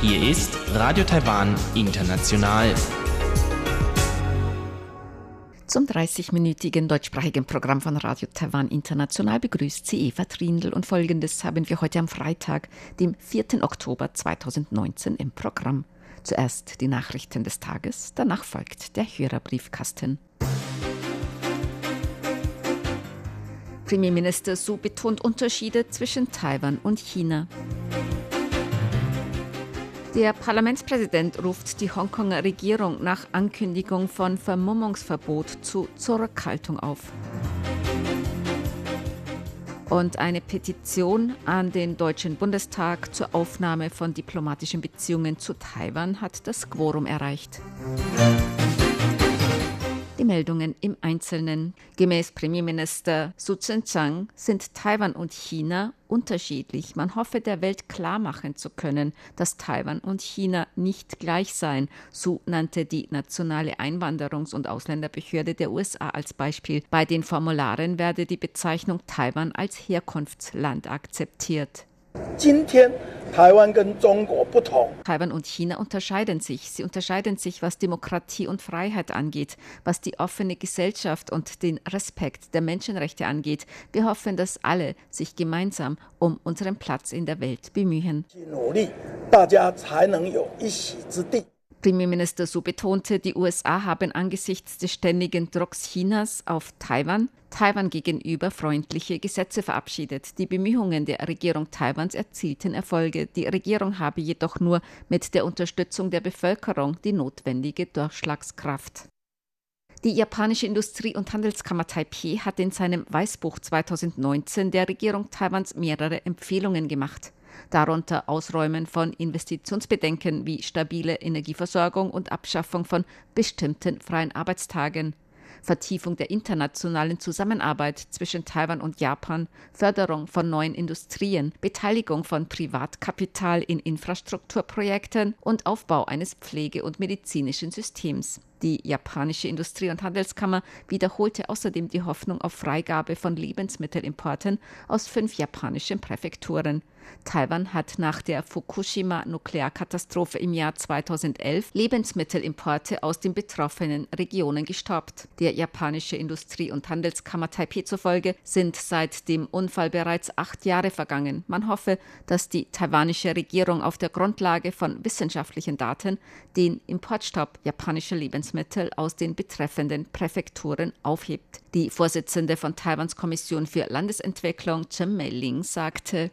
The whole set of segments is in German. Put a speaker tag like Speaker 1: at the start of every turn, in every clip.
Speaker 1: Hier ist Radio Taiwan International.
Speaker 2: Zum 30-minütigen deutschsprachigen Programm von Radio Taiwan International begrüßt sie Eva Trindl und folgendes haben wir heute am Freitag, dem 4. Oktober 2019 im Programm. Zuerst die Nachrichten des Tages, danach folgt der Hörerbriefkasten. Musik Premierminister Su betont Unterschiede zwischen Taiwan und China. Der Parlamentspräsident ruft die Hongkonger Regierung nach Ankündigung von Vermummungsverbot zu Zurückhaltung auf. Und eine Petition an den Deutschen Bundestag zur Aufnahme von diplomatischen Beziehungen zu Taiwan hat das Quorum erreicht. Die Meldungen im Einzelnen. Gemäß Premierminister Su Tseng-Chang sind Taiwan und China unterschiedlich. Man hoffe, der Welt klarmachen zu können, dass Taiwan und China nicht gleich seien. So nannte die nationale Einwanderungs- und Ausländerbehörde der USA als Beispiel. Bei den Formularen werde die Bezeichnung Taiwan als Herkunftsland akzeptiert. Taiwan und China unterscheiden sich. Sie unterscheiden sich, was Demokratie und Freiheit angeht, was die offene Gesellschaft und den Respekt der Menschenrechte angeht. Wir hoffen, dass alle sich gemeinsam um unseren Platz in der Welt bemühen. Premierminister Su betonte, die USA haben angesichts des ständigen Drucks Chinas auf Taiwan Taiwan gegenüber freundliche Gesetze verabschiedet. Die Bemühungen der Regierung Taiwans erzielten Erfolge. Die Regierung habe jedoch nur mit der Unterstützung der Bevölkerung die notwendige Durchschlagskraft. Die japanische Industrie- und Handelskammer Taipei hat in seinem Weißbuch 2019 der Regierung Taiwans mehrere Empfehlungen gemacht darunter Ausräumen von Investitionsbedenken wie stabile Energieversorgung und Abschaffung von bestimmten freien Arbeitstagen, Vertiefung der internationalen Zusammenarbeit zwischen Taiwan und Japan, Förderung von neuen Industrien, Beteiligung von Privatkapital in Infrastrukturprojekten und Aufbau eines Pflege- und medizinischen Systems. Die japanische Industrie- und Handelskammer wiederholte außerdem die Hoffnung auf Freigabe von Lebensmittelimporten aus fünf japanischen Präfekturen. Taiwan hat nach der Fukushima-Nuklearkatastrophe im Jahr 2011 Lebensmittelimporte aus den betroffenen Regionen gestoppt. Der japanische Industrie- und Handelskammer Taipei zufolge sind seit dem Unfall bereits acht Jahre vergangen. Man hoffe, dass die taiwanische Regierung auf der Grundlage von wissenschaftlichen Daten den Importstopp japanischer Lebensmittel aus den betreffenden Präfekturen aufhebt. Die Vorsitzende von Taiwans Kommission für Landesentwicklung, Chen Meiling, sagte,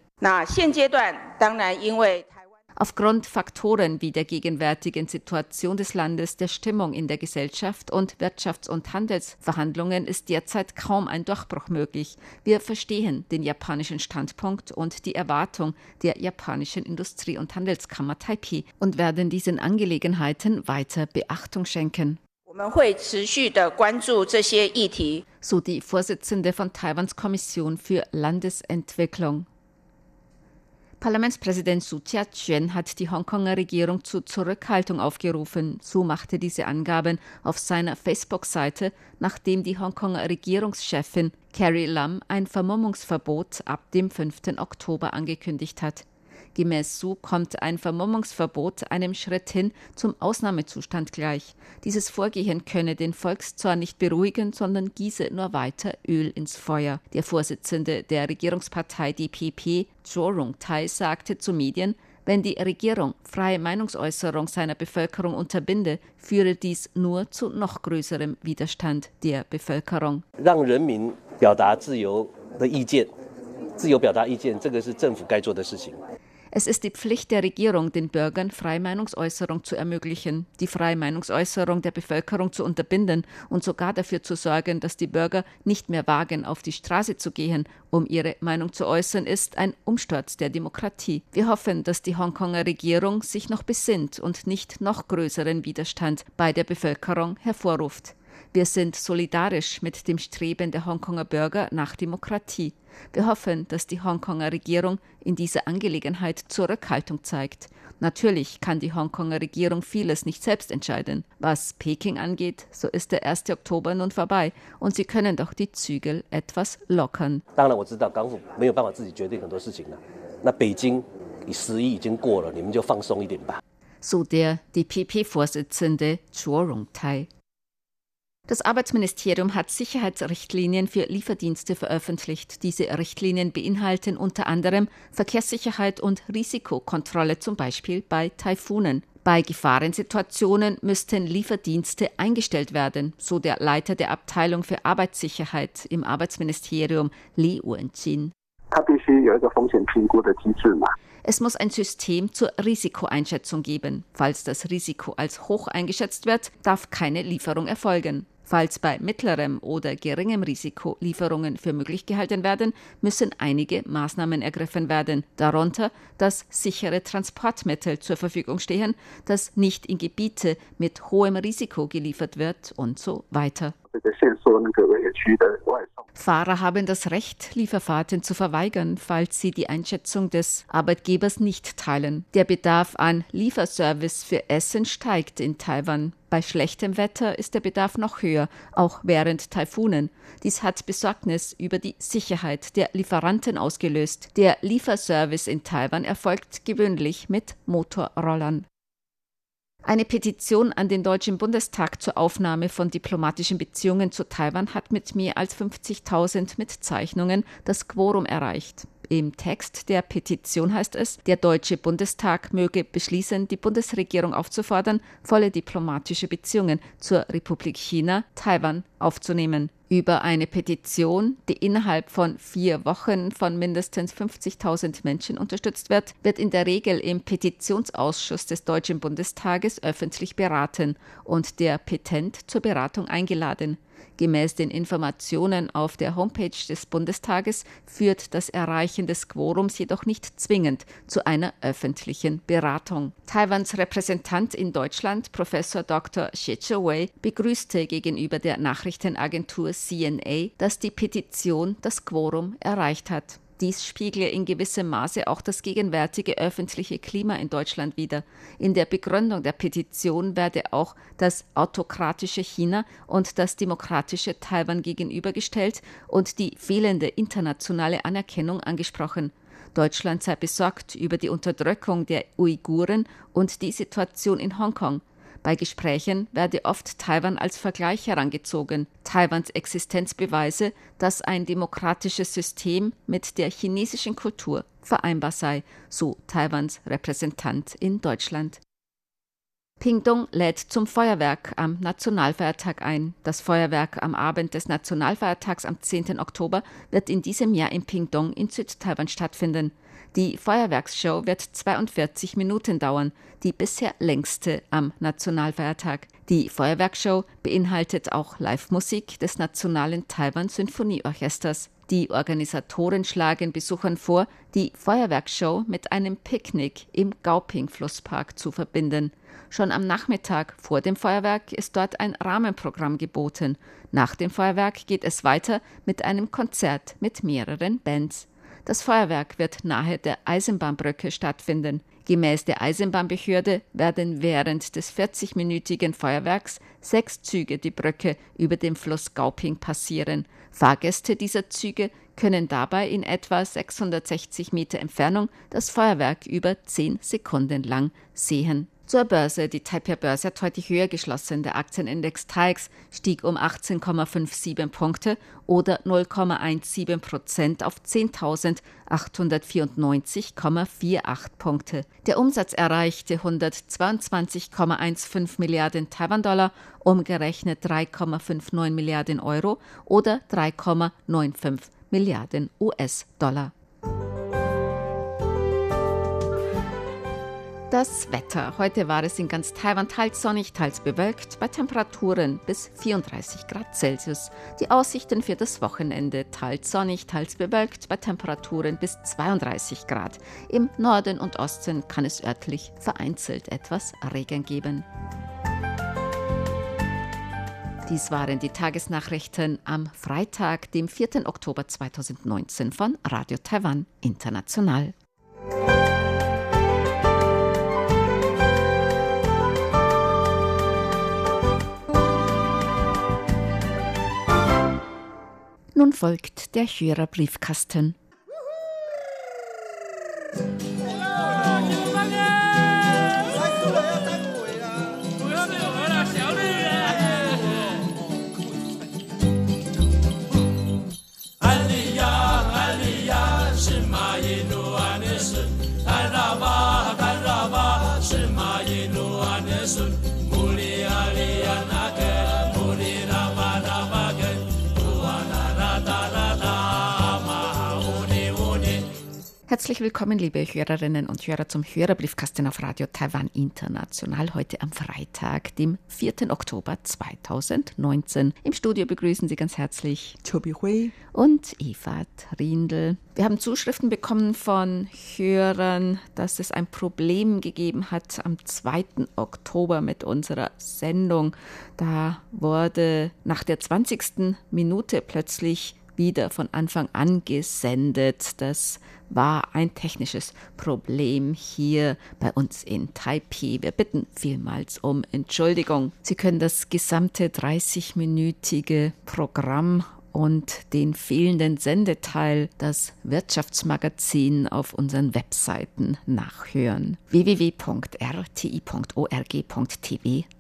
Speaker 2: Aufgrund Faktoren wie der gegenwärtigen Situation des Landes, der Stimmung in der Gesellschaft und Wirtschafts- und Handelsverhandlungen ist derzeit kaum ein Durchbruch möglich. Wir verstehen den japanischen Standpunkt und die Erwartung der japanischen Industrie- und Handelskammer Taipei und werden diesen Angelegenheiten weiter Beachtung schenken. So die Vorsitzende von Taiwans Kommission für Landesentwicklung. Parlamentspräsident Su Tia-chuen hat die Hongkonger Regierung zur Zurückhaltung aufgerufen. So machte diese Angaben auf seiner Facebook-Seite, nachdem die Hongkonger Regierungschefin Carrie Lam ein Vermummungsverbot ab dem 5. Oktober angekündigt hat. Gemäß Su kommt ein Vermummungsverbot einem Schritt hin zum Ausnahmezustand gleich. Dieses Vorgehen könne den Volkszorn nicht beruhigen, sondern gieße nur weiter Öl ins Feuer. Der Vorsitzende der Regierungspartei DPP, Zhou Rongtai, sagte zu Medien, wenn die Regierung freie Meinungsäußerung seiner Bevölkerung unterbinde, führe dies nur zu noch größerem Widerstand der Bevölkerung. Es ist die Pflicht der Regierung, den Bürgern Freimeinungsäußerung zu ermöglichen, die Freimeinungsäußerung der Bevölkerung zu unterbinden und sogar dafür zu sorgen, dass die Bürger nicht mehr wagen, auf die Straße zu gehen, um ihre Meinung zu äußern, ist ein Umsturz der Demokratie. Wir hoffen, dass die Hongkonger Regierung sich noch besinnt und nicht noch größeren Widerstand bei der Bevölkerung hervorruft. Wir sind solidarisch mit dem Streben der Hongkonger Bürger nach Demokratie. Wir hoffen, dass die Hongkonger Regierung in dieser Angelegenheit Zurückhaltung zeigt. Natürlich kann die Hongkonger Regierung vieles nicht selbst entscheiden. Was Peking angeht, so ist der 1. Oktober nun vorbei und sie können doch die Zügel etwas lockern. So der DPP-Vorsitzende Chuo Rongtai. Das Arbeitsministerium hat Sicherheitsrichtlinien für Lieferdienste veröffentlicht. Diese Richtlinien beinhalten unter anderem Verkehrssicherheit und Risikokontrolle, zum Beispiel bei Taifunen. Bei Gefahrensituationen müssten Lieferdienste eingestellt werden, so der Leiter der Abteilung für Arbeitssicherheit im Arbeitsministerium, Li Wenjin. Es muss ein System zur Risikoeinschätzung geben. Falls das Risiko als hoch eingeschätzt wird, darf keine Lieferung erfolgen. Falls bei mittlerem oder geringem Risiko Lieferungen für möglich gehalten werden, müssen einige Maßnahmen ergriffen werden, darunter, dass sichere Transportmittel zur Verfügung stehen, dass nicht in Gebiete mit hohem Risiko geliefert wird und so weiter. Fahrer haben das Recht, Lieferfahrten zu verweigern, falls sie die Einschätzung des Arbeitgebers nicht teilen. Der Bedarf an Lieferservice für Essen steigt in Taiwan. Bei schlechtem Wetter ist der Bedarf noch höher, auch während Taifunen. Dies hat Besorgnis über die Sicherheit der Lieferanten ausgelöst. Der Lieferservice in Taiwan erfolgt gewöhnlich mit Motorrollern. Eine Petition an den Deutschen Bundestag zur Aufnahme von diplomatischen Beziehungen zu Taiwan hat mit mehr als 50.000 Mitzeichnungen das Quorum erreicht. Im Text der Petition heißt es, der Deutsche Bundestag möge beschließen, die Bundesregierung aufzufordern, volle diplomatische Beziehungen zur Republik China, Taiwan aufzunehmen. Über eine Petition, die innerhalb von vier Wochen von mindestens 50.000 Menschen unterstützt wird, wird in der Regel im Petitionsausschuss des Deutschen Bundestages öffentlich beraten und der Petent zur Beratung eingeladen. Gemäß den Informationen auf der Homepage des Bundestages führt das Erreichen des Quorums jedoch nicht zwingend zu einer öffentlichen Beratung. Taiwans Repräsentant in Deutschland, Professor Dr. Xie Wei, begrüßte gegenüber der Nachrichtenagentur CNA, dass die Petition das Quorum erreicht hat. Dies spiegle in gewissem Maße auch das gegenwärtige öffentliche Klima in Deutschland wider. In der Begründung der Petition werde auch das autokratische China und das demokratische Taiwan gegenübergestellt und die fehlende internationale Anerkennung angesprochen. Deutschland sei besorgt über die Unterdrückung der Uiguren und die Situation in Hongkong. Bei Gesprächen werde oft Taiwan als Vergleich herangezogen. Taiwans Existenz beweise, dass ein demokratisches System mit der chinesischen Kultur vereinbar sei, so Taiwans Repräsentant in Deutschland. Pingdong lädt zum Feuerwerk am Nationalfeiertag ein. Das Feuerwerk am Abend des Nationalfeiertags am 10. Oktober wird in diesem Jahr in Pingdong in Südtaiwan stattfinden. Die Feuerwerksshow wird 42 Minuten dauern, die bisher längste am Nationalfeiertag. Die Feuerwerksshow beinhaltet auch Live-Musik des Nationalen Taiwan Symphonieorchesters. Die Organisatoren schlagen Besuchern vor, die Feuerwerksshow mit einem Picknick im Gaoping-Flusspark zu verbinden. Schon am Nachmittag vor dem Feuerwerk ist dort ein Rahmenprogramm geboten. Nach dem Feuerwerk geht es weiter mit einem Konzert mit mehreren Bands. Das Feuerwerk wird nahe der Eisenbahnbrücke stattfinden. Gemäß der Eisenbahnbehörde werden während des 40-minütigen Feuerwerks sechs Züge die Brücke über dem Fluss Gauping passieren. Fahrgäste dieser Züge können dabei in etwa 660 Meter Entfernung das Feuerwerk über zehn Sekunden lang sehen. Zur Börse. Die Taipei-Börse hat heute höher geschlossen. Der Aktienindex TAIX stieg um 18,57 Punkte oder 0,17 Prozent auf 10.894,48 Punkte. Der Umsatz erreichte 122,15 Milliarden Taiwan-Dollar, umgerechnet 3,59 Milliarden Euro oder 3,95 Milliarden US-Dollar. Das Wetter. Heute war es in ganz Taiwan teils sonnig, teils bewölkt, bei Temperaturen bis 34 Grad Celsius. Die Aussichten für das Wochenende teils sonnig, teils bewölkt, bei Temperaturen bis 32 Grad. Im Norden und Osten kann es örtlich vereinzelt etwas Regen geben. Dies waren die Tagesnachrichten am Freitag, dem 4. Oktober 2019 von Radio Taiwan International. Nun folgt der Hörerbriefkasten. Herzlich willkommen, liebe Hörerinnen und Hörer, zum Hörerbriefkasten auf Radio Taiwan International. Heute am Freitag, dem 4. Oktober 2019. Im Studio begrüßen Sie ganz herzlich
Speaker 3: Chobi Hui
Speaker 2: und Eva Trindl. Wir haben Zuschriften bekommen von Hörern, dass es ein Problem gegeben hat am 2. Oktober mit unserer Sendung. Da wurde nach der 20. Minute plötzlich wieder von Anfang an gesendet. Das war ein technisches Problem hier bei uns in Taipei. Wir bitten vielmals um Entschuldigung. Sie können das gesamte 30-minütige Programm und den fehlenden Sendeteil, das Wirtschaftsmagazin, auf unseren Webseiten nachhören. www.rti.org.tv,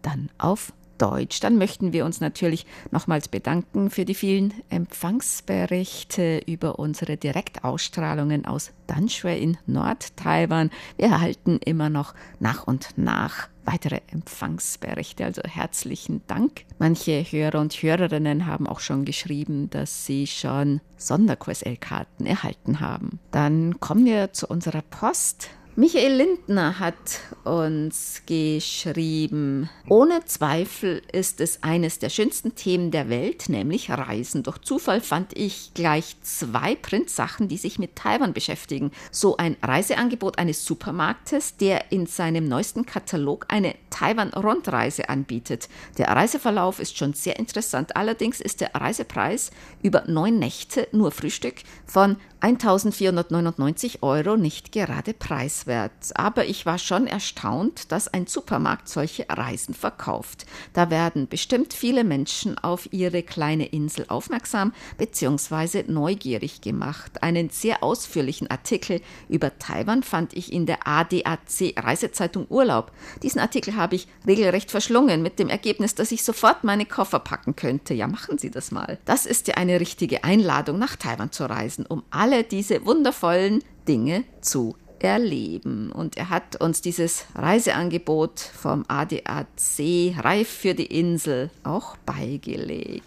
Speaker 2: dann auf Deutsch. Dann möchten wir uns natürlich nochmals bedanken für die vielen Empfangsberichte über unsere Direktausstrahlungen aus Danshui in Nord-Taiwan. Wir erhalten immer noch nach und nach weitere Empfangsberichte. Also herzlichen Dank. Manche Hörer und Hörerinnen haben auch schon geschrieben, dass sie schon Sonderkurs-L-Karten erhalten haben. Dann kommen wir zu unserer Post. Michael Lindner hat uns geschrieben, ohne Zweifel ist es eines der schönsten Themen der Welt, nämlich Reisen. Durch Zufall fand ich gleich zwei Printsachen, die sich mit Taiwan beschäftigen. So ein Reiseangebot eines Supermarktes, der in seinem neuesten Katalog eine Taiwan-Rundreise anbietet. Der Reiseverlauf ist schon sehr interessant. Allerdings ist der Reisepreis über neun Nächte nur Frühstück von 1499 Euro nicht gerade preiswert. Aber ich war schon erstaunt, dass ein Supermarkt solche Reisen verkauft. Da werden bestimmt viele Menschen auf ihre kleine Insel aufmerksam bzw. neugierig gemacht. Einen sehr ausführlichen Artikel über Taiwan fand ich in der ADAC Reisezeitung Urlaub. Diesen Artikel habe ich regelrecht verschlungen mit dem Ergebnis, dass ich sofort meine Koffer packen könnte. Ja, machen Sie das mal. Das ist ja eine richtige Einladung, nach Taiwan zu reisen, um alle alle diese wundervollen Dinge zu erleben. Und er hat uns dieses Reiseangebot vom ADAC Reif für die Insel auch beigelegt.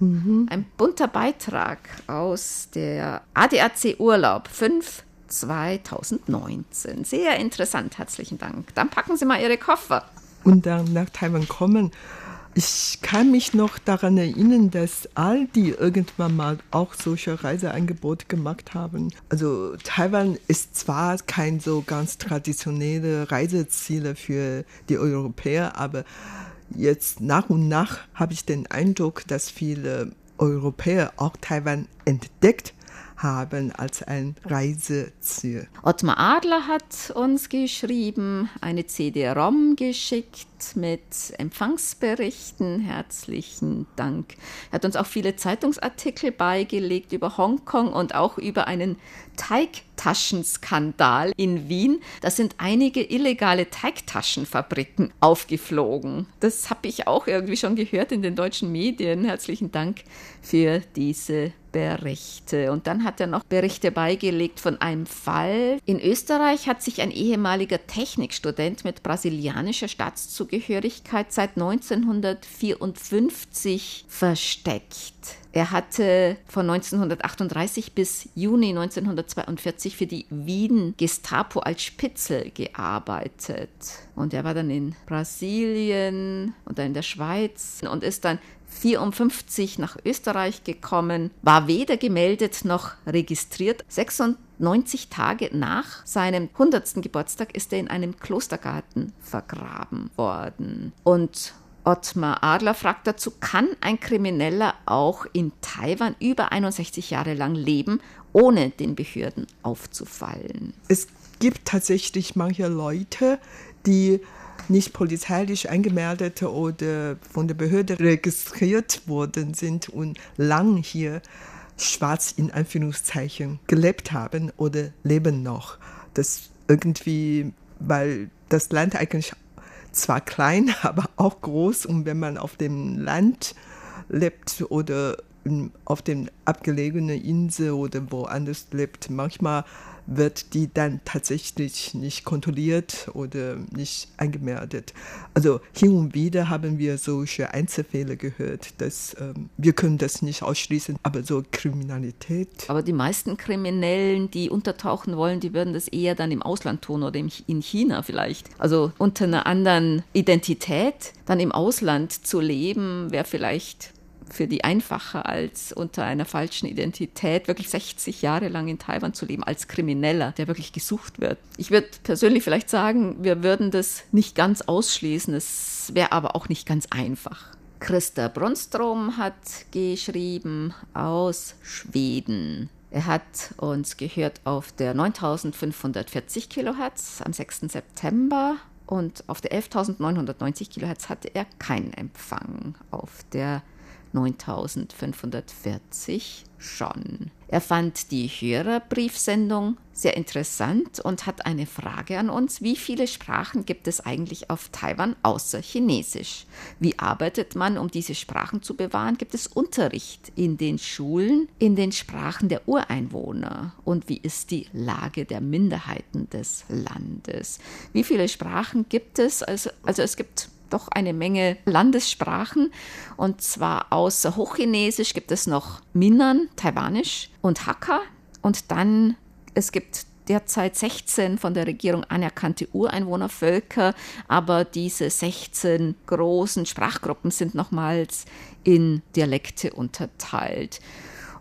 Speaker 2: Mhm. Ein bunter Beitrag aus der ADAC Urlaub 5 2019. Sehr interessant, herzlichen Dank. Dann packen Sie mal Ihre Koffer.
Speaker 3: Und dann nach Taiwan kommen ich kann mich noch daran erinnern, dass all die irgendwann mal auch solche Reiseangebote gemacht haben. Also Taiwan ist zwar kein so ganz traditionelle Reiseziel für die Europäer, aber jetzt nach und nach habe ich den Eindruck, dass viele Europäer auch Taiwan entdeckt haben als ein Reiseziel.
Speaker 2: Ottmar Adler hat uns geschrieben, eine CD-ROM geschickt mit Empfangsberichten. Herzlichen Dank. Er hat uns auch viele Zeitungsartikel beigelegt über Hongkong und auch über einen Teigtaschenskandal in Wien. Da sind einige illegale Teigtaschenfabriken aufgeflogen. Das habe ich auch irgendwie schon gehört in den deutschen Medien. Herzlichen Dank für diese Berichte. Und dann hat er noch Berichte beigelegt von einem Fall. In Österreich hat sich ein ehemaliger Technikstudent mit brasilianischer Staatszugehörigkeit seit 1954 versteckt. Er hatte von 1938 bis Juni 1942 für die Wien Gestapo als Spitzel gearbeitet. Und er war dann in Brasilien und dann in der Schweiz und ist dann 54 nach Österreich gekommen, war weder gemeldet noch registriert. 96 Tage nach seinem 100. Geburtstag ist er in einem Klostergarten vergraben worden. Und Ottmar Adler fragt dazu, kann ein Krimineller auch in Taiwan über 61 Jahre lang leben, ohne den Behörden aufzufallen?
Speaker 3: Es gibt tatsächlich manche Leute, die nicht polizeilich eingemeldet oder von der Behörde registriert worden sind und lang hier schwarz in Anführungszeichen gelebt haben oder leben noch. Das irgendwie, weil das Land eigentlich zwar klein, aber auch groß und wenn man auf dem Land lebt oder auf den abgelegenen Insel oder woanders lebt, manchmal wird die dann tatsächlich nicht kontrolliert oder nicht angemeldet. Also hin und wieder haben wir solche Einzelfälle gehört, dass ähm, wir können das nicht ausschließen, aber so Kriminalität.
Speaker 2: Aber die meisten Kriminellen, die untertauchen wollen, die würden das eher dann im Ausland tun oder in China vielleicht. Also unter einer anderen Identität dann im Ausland zu leben, wäre vielleicht für die einfacher als unter einer falschen Identität wirklich 60 Jahre lang in Taiwan zu leben als Krimineller, der wirklich gesucht wird. Ich würde persönlich vielleicht sagen, wir würden das nicht ganz ausschließen, es wäre aber auch nicht ganz einfach. Christa Bronstrom hat geschrieben aus Schweden. Er hat uns gehört auf der 9540 Kilohertz am 6. September und auf der 11.990 Kilohertz hatte er keinen Empfang. Auf der 9540 schon. Er fand die Hörerbriefsendung sehr interessant und hat eine Frage an uns. Wie viele Sprachen gibt es eigentlich auf Taiwan außer Chinesisch? Wie arbeitet man, um diese Sprachen zu bewahren? Gibt es Unterricht in den Schulen in den Sprachen der Ureinwohner? Und wie ist die Lage der Minderheiten des Landes? Wie viele Sprachen gibt es? Also, also es gibt doch eine Menge Landessprachen. Und zwar außer Hochchinesisch gibt es noch Minnan, Taiwanisch und Hakka. Und dann, es gibt derzeit 16 von der Regierung anerkannte Ureinwohnervölker, aber diese 16 großen Sprachgruppen sind nochmals in Dialekte unterteilt.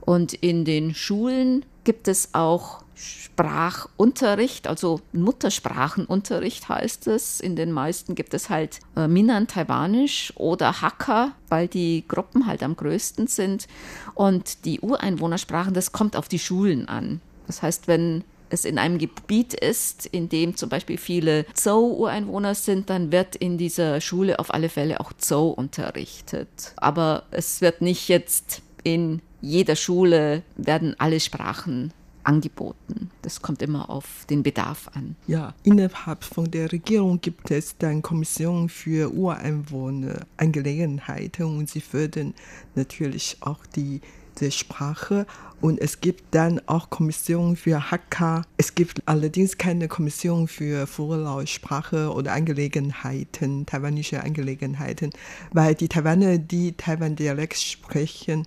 Speaker 2: Und in den Schulen gibt es auch Sprachunterricht, also Muttersprachenunterricht heißt es. In den meisten gibt es halt äh, Minan Taiwanisch oder Hakka, weil die Gruppen halt am größten sind. Und die Ureinwohnersprachen, das kommt auf die Schulen an. Das heißt, wenn es in einem Gebiet ist, in dem zum Beispiel viele Zhou-Ureinwohner sind, dann wird in dieser Schule auf alle Fälle auch Zhou unterrichtet. Aber es wird nicht jetzt in jeder Schule werden alle Sprachen angeboten. Das kommt immer auf den Bedarf an.
Speaker 3: Ja, innerhalb von der Regierung gibt es dann Kommissionen für Ureinwohnerangelegenheiten und sie fördern natürlich auch die, die Sprache. Und es gibt dann auch Kommissionen für Hakka. Es gibt allerdings keine Kommission für Vorlausprache oder Angelegenheiten, taiwanische Angelegenheiten, weil die Taiwaner, die Taiwan-Dialekt sprechen,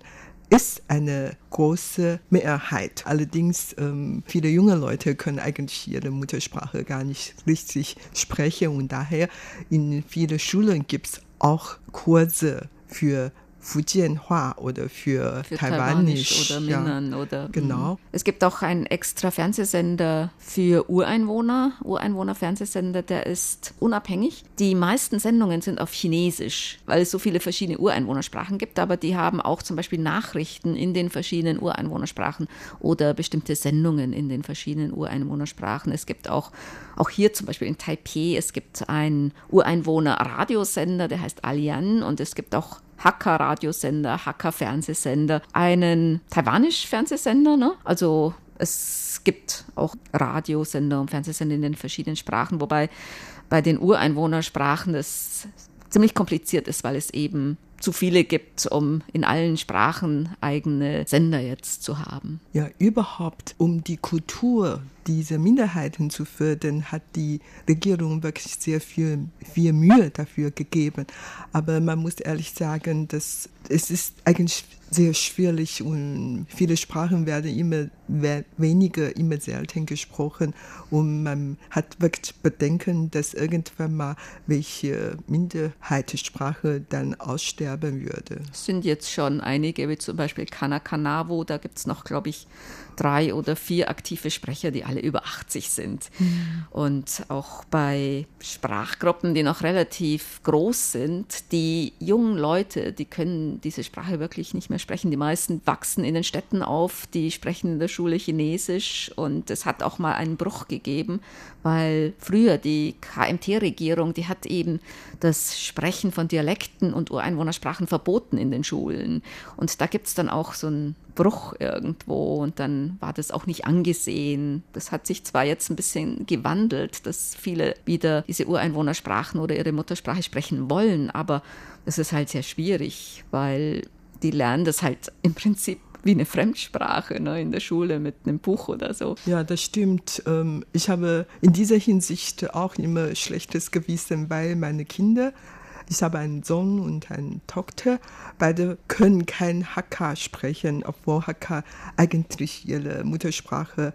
Speaker 3: ist eine große Mehrheit. Allerdings ähm, viele junge Leute können eigentlich ihre Muttersprache gar nicht richtig sprechen und daher in vielen Schulen gibt es auch Kurse für Fujianhua oder für, für Taiwanisch,
Speaker 2: oder Minnan ja, oder
Speaker 3: genau.
Speaker 2: Es gibt auch einen extra Fernsehsender für Ureinwohner, Ureinwohner-Fernsehsender, der ist unabhängig. Die meisten Sendungen sind auf Chinesisch, weil es so viele verschiedene Ureinwohnersprachen gibt, aber die haben auch zum Beispiel Nachrichten in den verschiedenen Ureinwohnersprachen oder bestimmte Sendungen in den verschiedenen Ureinwohnersprachen. Es gibt auch auch hier zum Beispiel in Taipei, es gibt einen Ureinwohner-Radiosender, der heißt Alian und es gibt auch Hakka-Radiosender, Hakka-Fernsehsender, einen Taiwanisch-Fernsehsender, ne? also es gibt auch Radiosender und Fernsehsender in den verschiedenen Sprachen, wobei bei den Ureinwohnersprachen das ziemlich kompliziert ist, weil es eben zu viele gibt, um in allen Sprachen eigene Sender jetzt zu haben.
Speaker 3: Ja, überhaupt, um die Kultur dieser Minderheiten zu fördern, hat die Regierung wirklich sehr viel, viel Mühe dafür gegeben. Aber man muss ehrlich sagen, dass es ist eigentlich sehr schwierig und viele Sprachen werden immer weniger, immer selten gesprochen und man hat wirklich Bedenken, dass irgendwann mal welche Minderheitssprache dann aussterben würde.
Speaker 2: Es sind jetzt schon einige, wie zum Beispiel Kanakanavo, da gibt es noch, glaube ich, drei oder vier aktive Sprecher, die alle über 80 sind. Mhm. Und auch bei Sprachgruppen, die noch relativ groß sind, die jungen Leute, die können diese Sprache wirklich nicht mehr sprechen. Die meisten wachsen in den Städten auf, die sprechen in der Schule Chinesisch und es hat auch mal einen Bruch gegeben, weil früher die KMT-Regierung, die hat eben das Sprechen von Dialekten und Ureinwohnersprachen verboten in den Schulen. Und da gibt es dann auch so einen Bruch irgendwo und dann war das auch nicht angesehen. Das hat sich zwar jetzt ein bisschen gewandelt, dass viele wieder diese Ureinwohnersprachen oder ihre Muttersprache sprechen wollen, aber es ist halt sehr schwierig, weil die lernen das halt im Prinzip wie eine Fremdsprache ne, in der Schule mit einem Buch oder so.
Speaker 3: Ja, das stimmt. Ähm, ich habe in dieser Hinsicht auch immer schlechtes Gewissen, weil meine Kinder, ich habe einen Sohn und eine Tochter, beide können kein Hakka sprechen, obwohl Hakka eigentlich ihre Muttersprache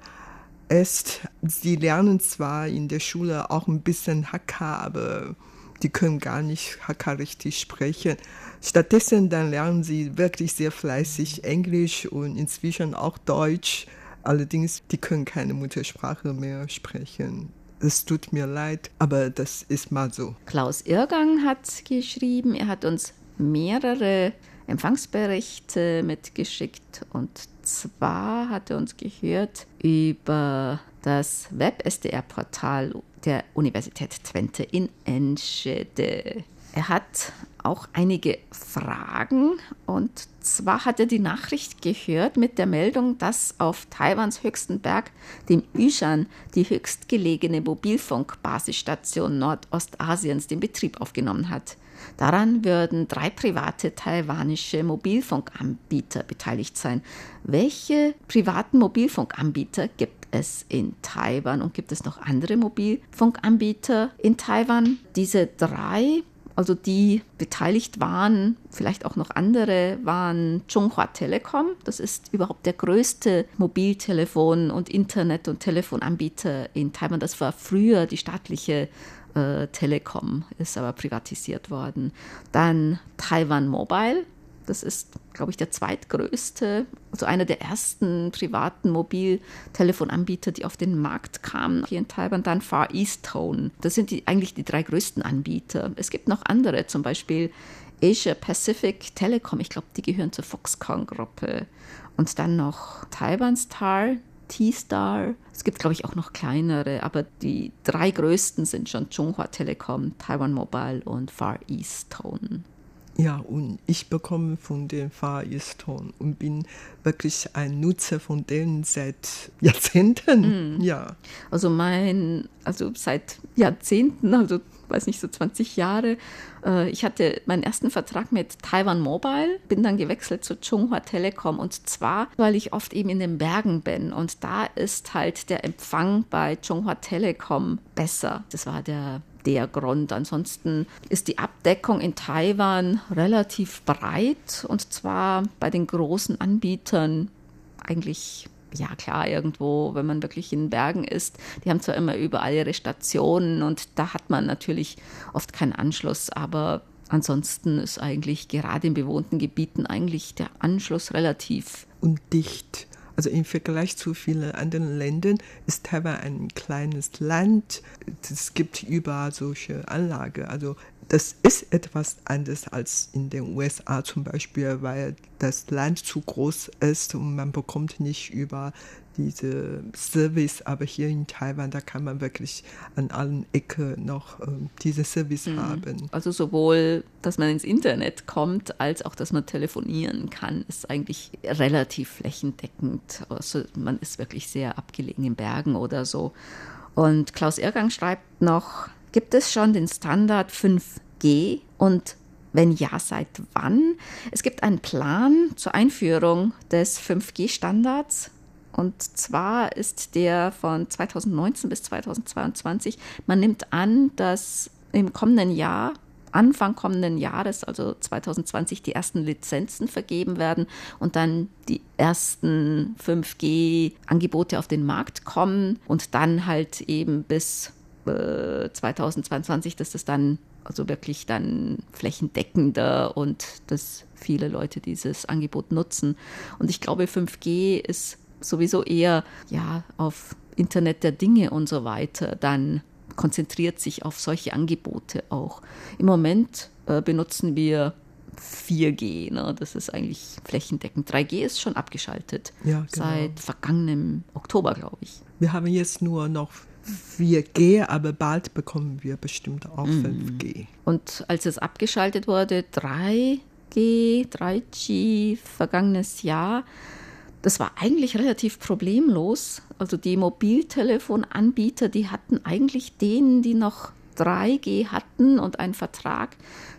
Speaker 3: ist. Sie lernen zwar in der Schule auch ein bisschen Hakka, aber die können gar nicht Hakka richtig sprechen. Stattdessen dann lernen sie wirklich sehr fleißig Englisch und inzwischen auch Deutsch. Allerdings, die können keine Muttersprache mehr sprechen. Es tut mir leid, aber das ist mal so.
Speaker 2: Klaus Irrgang hat geschrieben, er hat uns mehrere Empfangsberichte mitgeschickt und zwar hat er uns gehört über das Web-SDR-Portal der Universität Twente in Enschede. Er hat auch einige Fragen und zwar hat er die Nachricht gehört mit der Meldung, dass auf Taiwans höchsten Berg, dem Yushan, die höchstgelegene Mobilfunkbasisstation Nordostasiens den Betrieb aufgenommen hat. Daran würden drei private taiwanische Mobilfunkanbieter beteiligt sein. Welche privaten Mobilfunkanbieter gibt es in Taiwan und gibt es noch andere Mobilfunkanbieter in Taiwan? Diese drei also die beteiligt waren, vielleicht auch noch andere, waren Chunghua Telekom. Das ist überhaupt der größte Mobiltelefon- und Internet- und Telefonanbieter in Taiwan. Das war früher die staatliche äh, Telekom, ist aber privatisiert worden. Dann Taiwan Mobile. Das ist, glaube ich, der zweitgrößte, also einer der ersten privaten Mobiltelefonanbieter, die auf den Markt kamen hier in Taiwan. Dann Far East Tone. Das sind die, eigentlich die drei größten Anbieter. Es gibt noch andere, zum Beispiel Asia Pacific Telecom. Ich glaube, die gehören zur Foxconn-Gruppe. Und dann noch Taiwan Star, T-Star. Es gibt, glaube ich, auch noch kleinere, aber die drei größten sind schon Chunghua Telecom, Taiwan Mobile und Far East Tone.
Speaker 3: Ja, und ich bekomme von den Far East Tone und bin wirklich ein Nutzer von denen seit Jahrzehnten.
Speaker 2: Mhm. Ja. Also mein, also seit Jahrzehnten, also weiß nicht, so 20 Jahre. Äh, ich hatte meinen ersten Vertrag mit Taiwan Mobile, bin dann gewechselt zu Chunghua Telekom und zwar, weil ich oft eben in den Bergen bin und da ist halt der Empfang bei Chunghua Telekom besser. Das war der der Grund. Ansonsten ist die Abdeckung in Taiwan relativ breit und zwar bei den großen Anbietern eigentlich ja klar, irgendwo, wenn man wirklich in Bergen ist, die haben zwar immer überall ihre Stationen und da hat man natürlich oft keinen Anschluss, aber ansonsten ist eigentlich gerade in bewohnten Gebieten eigentlich der Anschluss relativ
Speaker 3: und dicht. Also im Vergleich zu vielen anderen Ländern ist Taiwan ein kleines Land. Es gibt überall solche Anlagen. Also das ist etwas anderes als in den USA zum Beispiel, weil das Land zu groß ist und man bekommt nicht über diese Service, aber hier in Taiwan, da kann man wirklich an allen Ecken noch äh, diese Service mhm. haben.
Speaker 2: Also sowohl, dass man ins Internet kommt, als auch, dass man telefonieren kann, ist eigentlich relativ flächendeckend. Also man ist wirklich sehr abgelegen in Bergen oder so. Und Klaus Irrgang schreibt noch, gibt es schon den Standard 5G und wenn ja, seit wann? Es gibt einen Plan zur Einführung des 5G-Standards und zwar ist der von 2019 bis 2022. Man nimmt an, dass im kommenden Jahr Anfang kommenden Jahres, also 2020, die ersten Lizenzen vergeben werden und dann die ersten 5G-Angebote auf den Markt kommen und dann halt eben bis äh, 2022, dass das dann also wirklich dann flächendeckender und dass viele Leute dieses Angebot nutzen. Und ich glaube, 5G ist sowieso eher ja auf Internet der Dinge und so weiter, dann konzentriert sich auf solche Angebote auch. Im Moment äh, benutzen wir 4G, ne? das ist eigentlich flächendeckend. 3G ist schon abgeschaltet
Speaker 3: Ja, genau.
Speaker 2: seit vergangenem Oktober, glaube ich.
Speaker 3: Wir haben jetzt nur noch 4G, aber bald bekommen wir bestimmt auch 5G.
Speaker 2: Und als es abgeschaltet wurde, 3G, 3G, vergangenes Jahr, das war eigentlich relativ problemlos. Also die Mobiltelefonanbieter, die hatten eigentlich denen, die noch 3G hatten und einen Vertrag,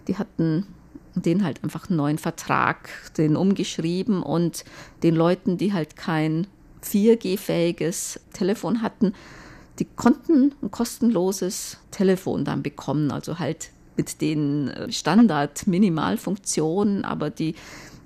Speaker 2: die hatten den halt einfach einen neuen Vertrag, den umgeschrieben und den Leuten, die halt kein 4G-fähiges Telefon hatten, die konnten ein kostenloses Telefon dann bekommen, also halt mit den Standard-Minimalfunktionen, aber die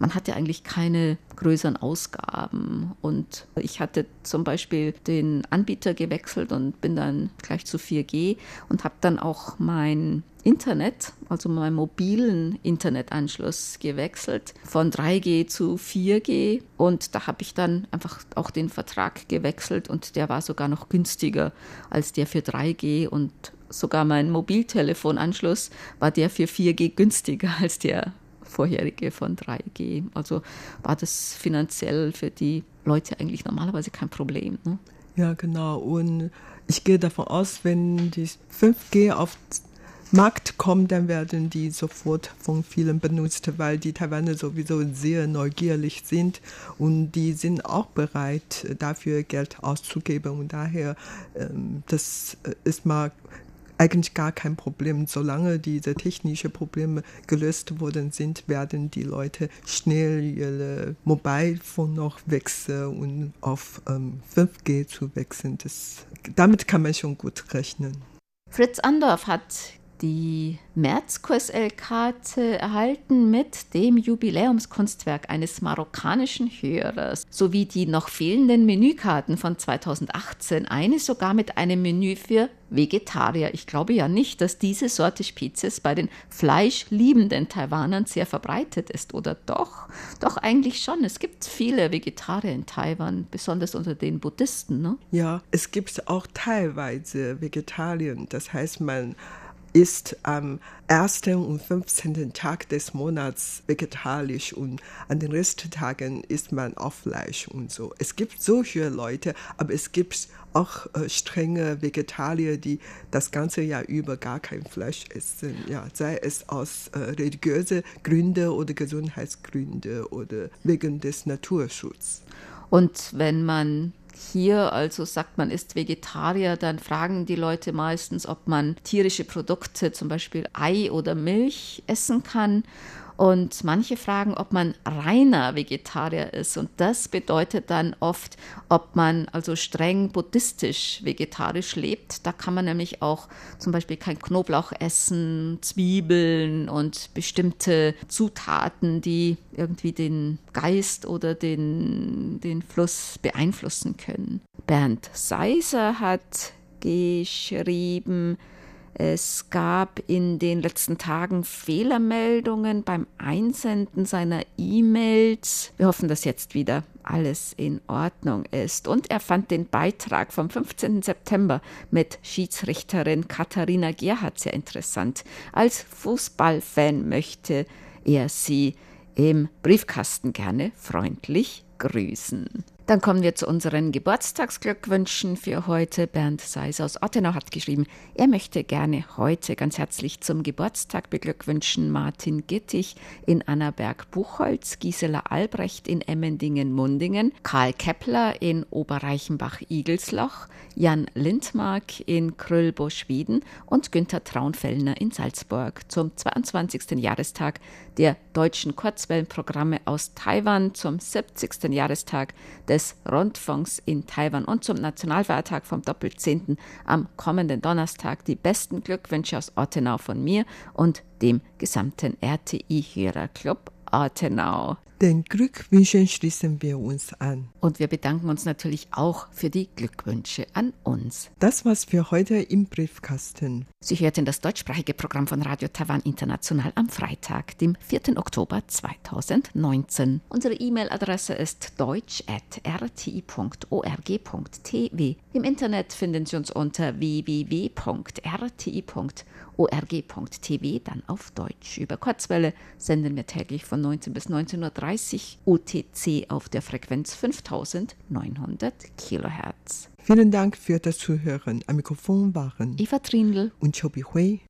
Speaker 2: man hatte eigentlich keine größeren Ausgaben. Und ich hatte zum Beispiel den Anbieter gewechselt und bin dann gleich zu 4G und habe dann auch mein Internet, also meinen mobilen Internetanschluss gewechselt von 3G zu 4G und da habe ich dann einfach auch den Vertrag gewechselt und der war sogar noch günstiger als der für 3G und sogar mein Mobiltelefonanschluss war der für 4G günstiger als der vorherige von 3G. Also war das finanziell für die Leute eigentlich normalerweise kein Problem. Ne?
Speaker 3: Ja, genau. Und ich gehe davon aus, wenn die 5G auf den Markt kommt, dann werden die sofort von vielen benutzt, weil die Taiwaner sowieso sehr neugierig sind und die sind auch bereit, dafür Geld auszugeben. Und daher, ähm, das ist mal eigentlich gar kein Problem. Solange diese technischen Probleme gelöst worden sind, werden die Leute schnell ihre Mobilfon noch wechseln und auf ähm, 5G zu wechseln. Das, damit kann man schon gut rechnen.
Speaker 2: Fritz Andorf hat die März-QSL-Karte erhalten mit dem Jubiläumskunstwerk eines marokkanischen Hörers sowie die noch fehlenden Menükarten von 2018, eine sogar mit einem Menü für Vegetarier. Ich glaube ja nicht, dass diese Sorte Spezies bei den fleischliebenden Taiwanern sehr verbreitet ist, oder doch? Doch eigentlich schon. Es gibt viele Vegetarier in Taiwan, besonders unter den Buddhisten. Ne?
Speaker 3: Ja, es gibt auch teilweise Vegetarier. Das heißt, man ist am 1. und 15. Tag des Monats vegetarisch und an den Resttagen isst man auch Fleisch und so. Es gibt solche Leute, aber es gibt auch äh, strenge Vegetarier, die das ganze Jahr über gar kein Fleisch essen. Ja, sei es aus äh, religiösen Gründen oder Gesundheitsgründen oder wegen des Naturschutzes.
Speaker 2: Und wenn man hier also sagt, man ist Vegetarier, dann fragen die Leute meistens, ob man tierische Produkte, zum Beispiel Ei oder Milch, essen kann. Und manche fragen, ob man reiner Vegetarier ist. Und das bedeutet dann oft, ob man also streng buddhistisch vegetarisch lebt. Da kann man nämlich auch zum Beispiel kein Knoblauch essen, Zwiebeln und bestimmte Zutaten, die irgendwie den Geist oder den, den Fluss beeinflussen können. Bernd Seiser hat geschrieben, es gab in den letzten Tagen Fehlermeldungen beim Einsenden seiner E-Mails. Wir hoffen, dass jetzt wieder alles in Ordnung ist. Und er fand den Beitrag vom 15. September mit Schiedsrichterin Katharina Gerhardt sehr interessant. Als Fußballfan möchte er sie im Briefkasten gerne freundlich grüßen. Dann kommen wir zu unseren Geburtstagsglückwünschen für heute. Bernd Seis aus Ottenau hat geschrieben, er möchte gerne heute ganz herzlich zum Geburtstag beglückwünschen Martin Gittich in Annaberg-Buchholz, Gisela Albrecht in Emmendingen-Mundingen, Karl Kepler in Oberreichenbach-Igelsloch, Jan Lindmark in Krüllbusch-Wieden und Günther Traunfellner in Salzburg zum 22. Jahrestag der deutschen Kurzwellenprogramme aus Taiwan, zum 70. Jahrestag des Rundfunks in Taiwan und zum Nationalfeiertag vom Doppelzehnten am kommenden Donnerstag die besten Glückwünsche aus Ortenau von mir und dem gesamten RTI-Hörerclub Ortenau.
Speaker 3: Den Glückwünschen schließen wir uns an.
Speaker 2: Und wir bedanken uns natürlich auch für die Glückwünsche an uns.
Speaker 3: Das war's für heute im Briefkasten.
Speaker 2: Sie hörten das deutschsprachige Programm von Radio Taiwan International am Freitag, dem 4. Oktober 2019. Unsere E-Mail-Adresse ist deutsch.rti.org.tw. Im Internet finden Sie uns unter www.rti.org.tv, dann auf Deutsch. Über Kurzwelle senden wir täglich von 19 bis 19.30 Uhr UTC auf der Frequenz 5900 Kilohertz.
Speaker 3: Vielen Dank für das Zuhören. Am Mikrofon waren
Speaker 2: Eva Trindl
Speaker 3: und Chobi Hui.